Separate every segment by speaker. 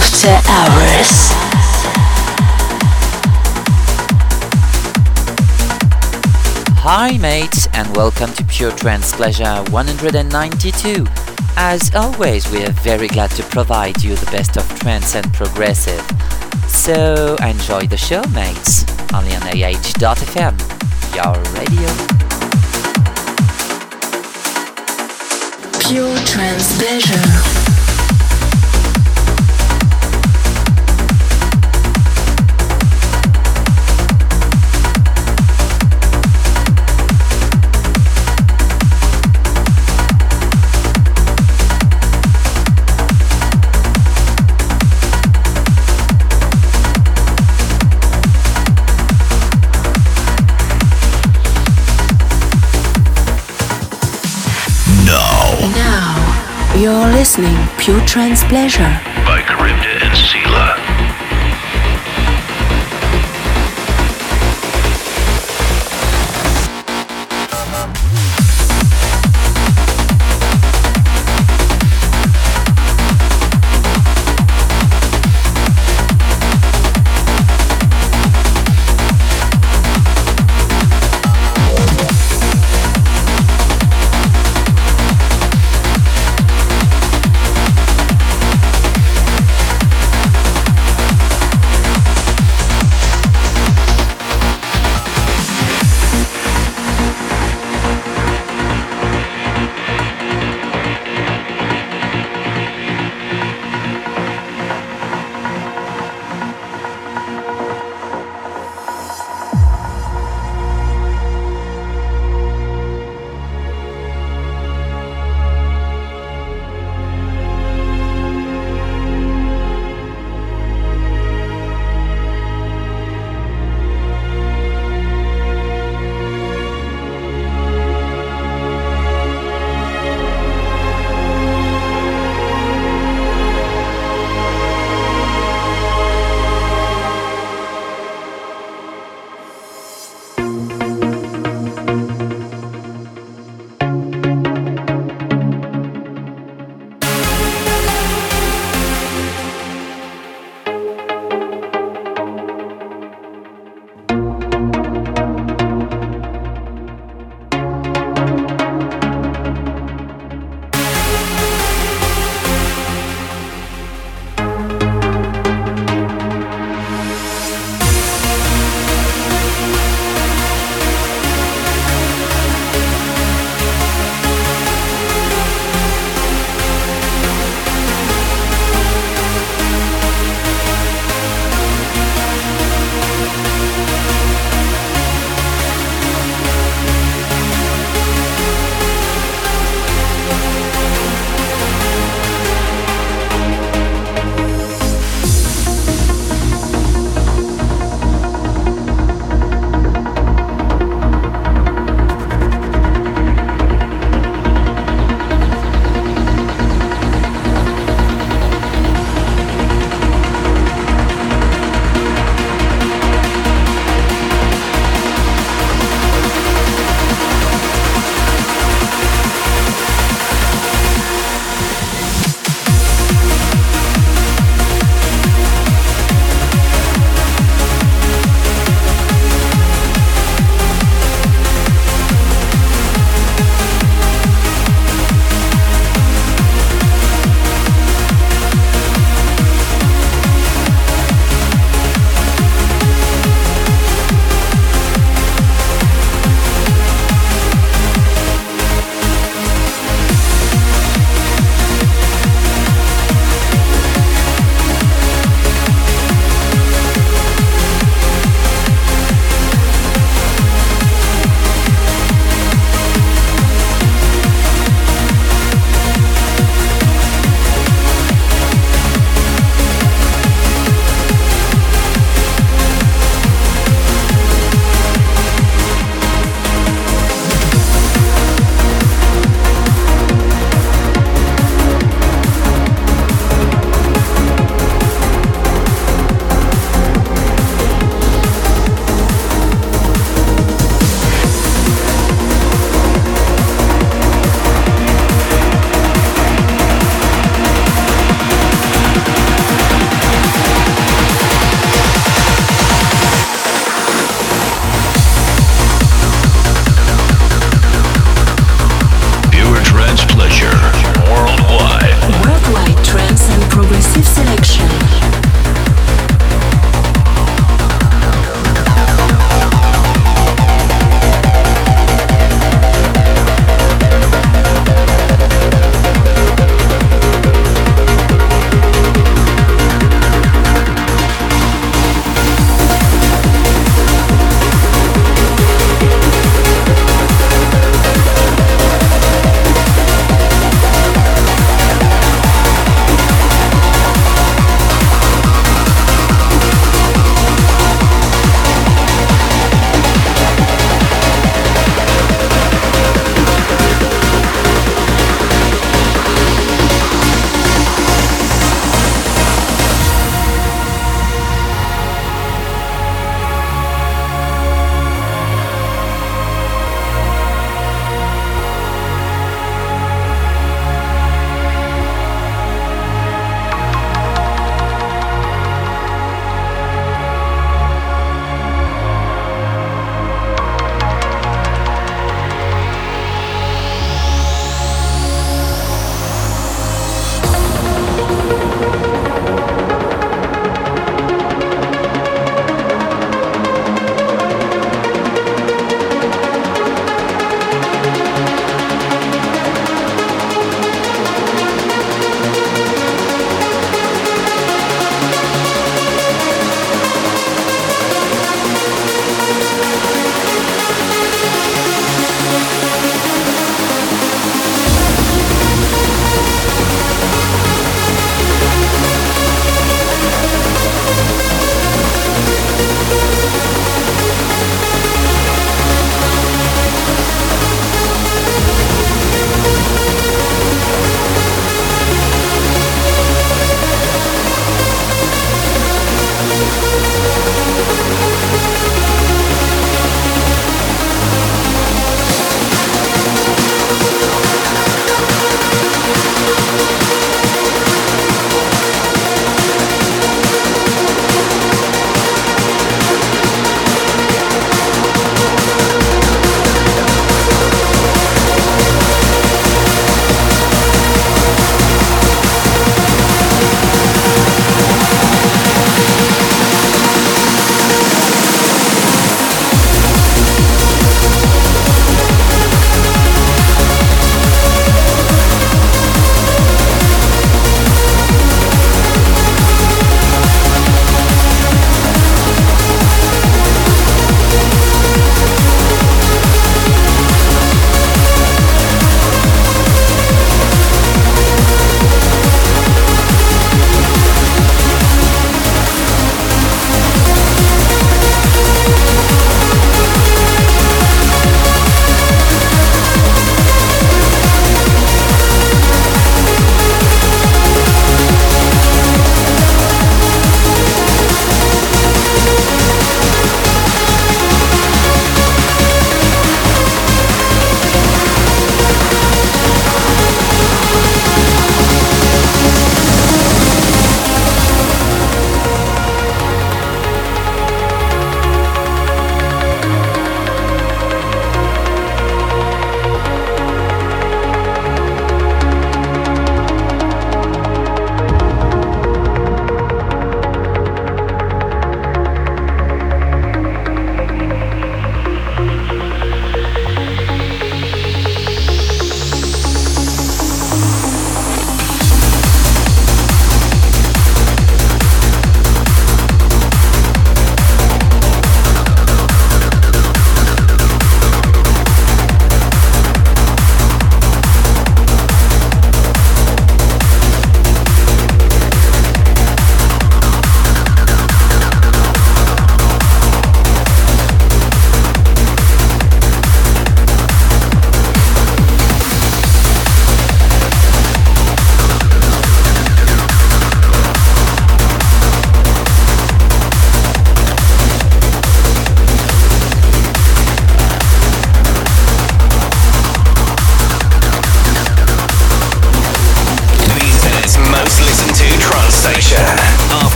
Speaker 1: After Hours.
Speaker 2: Hi mates and welcome to Pure Trance Pleasure 192. As always, we are very glad to provide you the best of trance and progressive. So enjoy the show mates, only on AH.fm, your radio.
Speaker 1: Pure Trance Pleasure. You're listening Pure Trance Pleasure
Speaker 3: by Charybdis and Sela.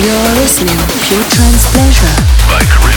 Speaker 1: You're listening to Pure Trance Pleasure
Speaker 3: by Chris.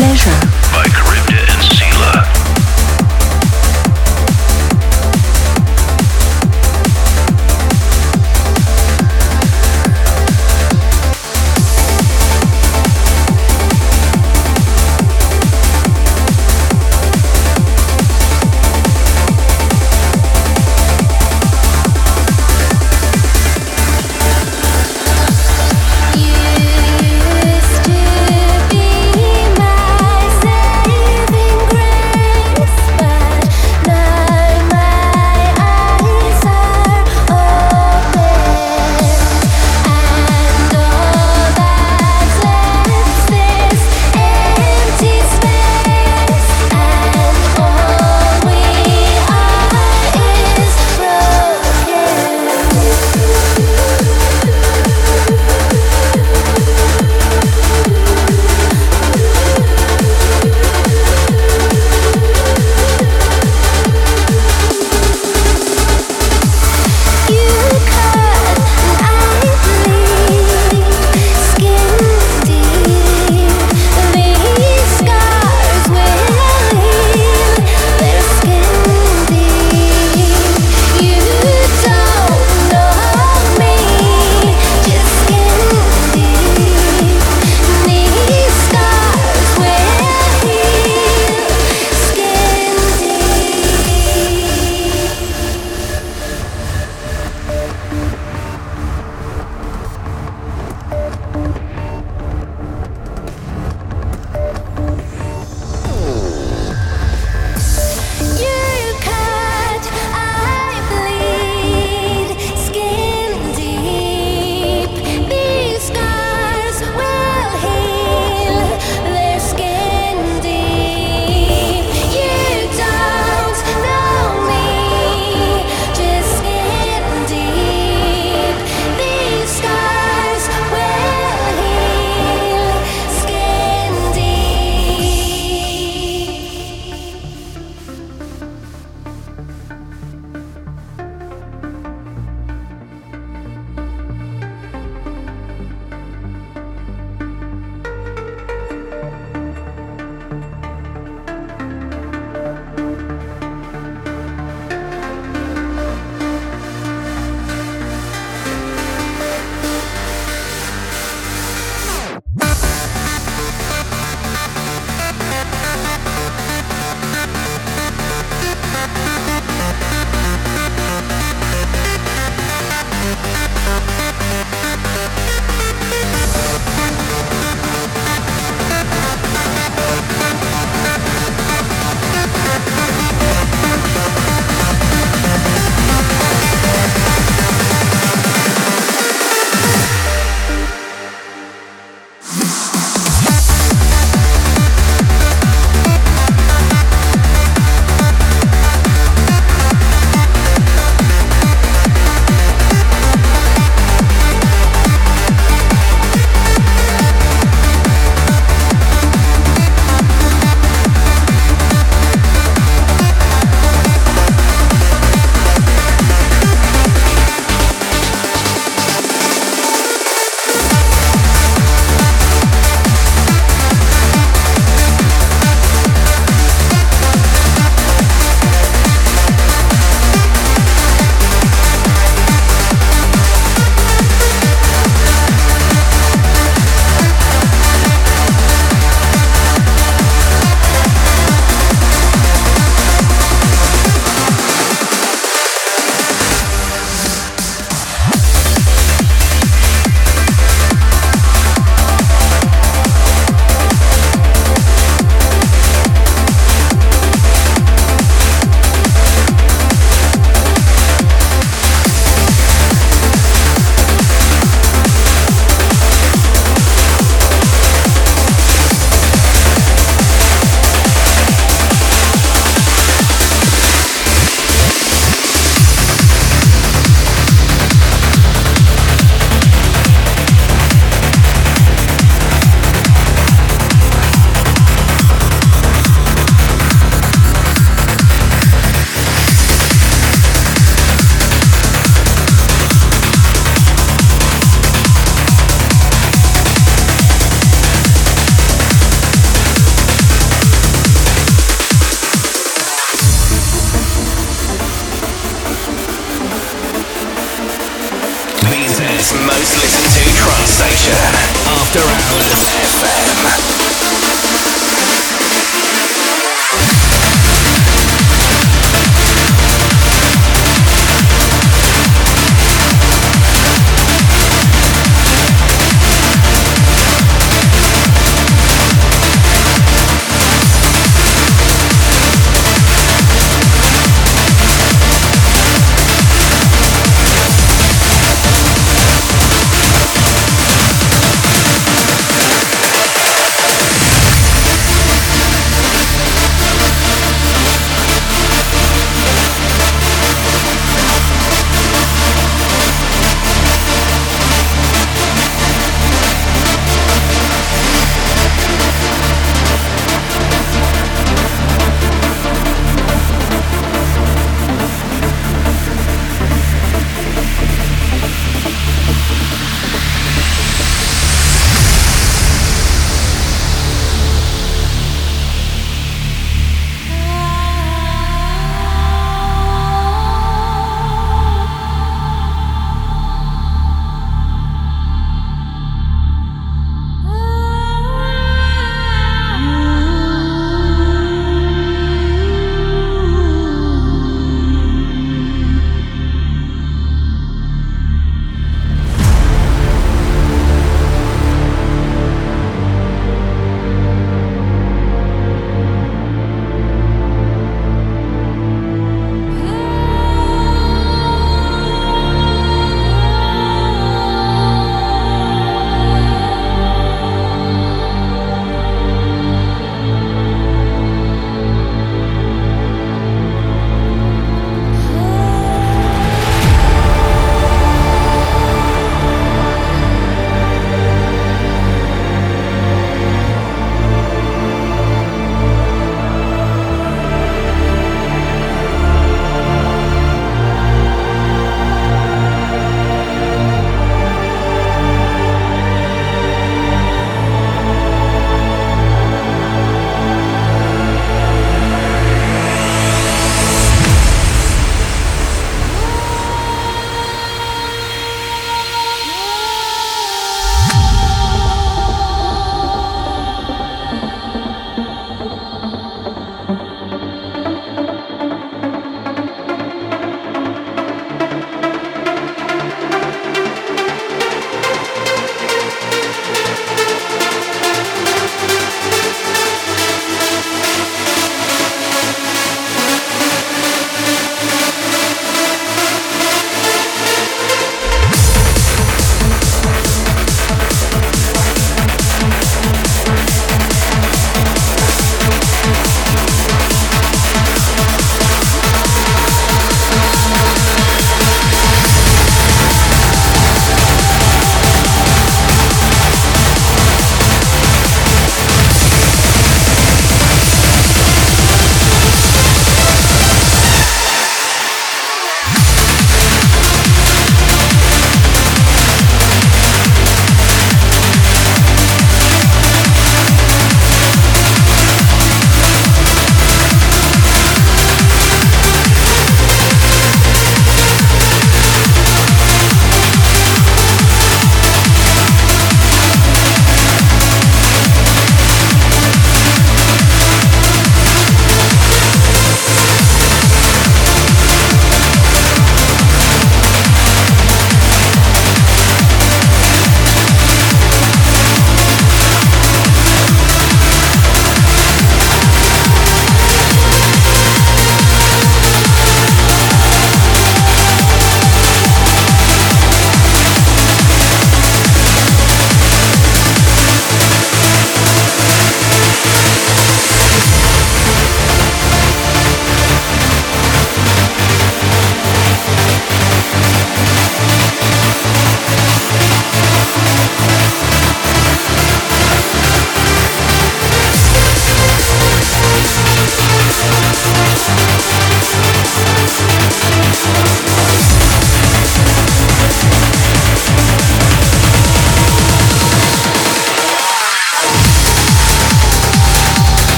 Speaker 4: Used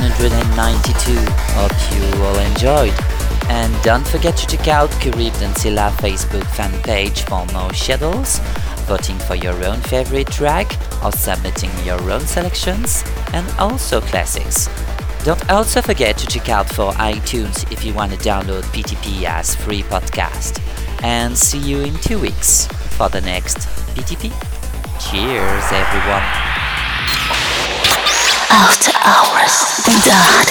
Speaker 2: 192. Hope you all enjoyed. And don't forget to check out Kirib Dancila Facebook fan page for more schedules, voting for your own favorite track, or submitting your own selections, and also classics. Don't also forget to check out for iTunes if you want to download PTP as free podcast. And see you in two weeks for the next PTP. Cheers, everyone.
Speaker 1: After Hours. Dot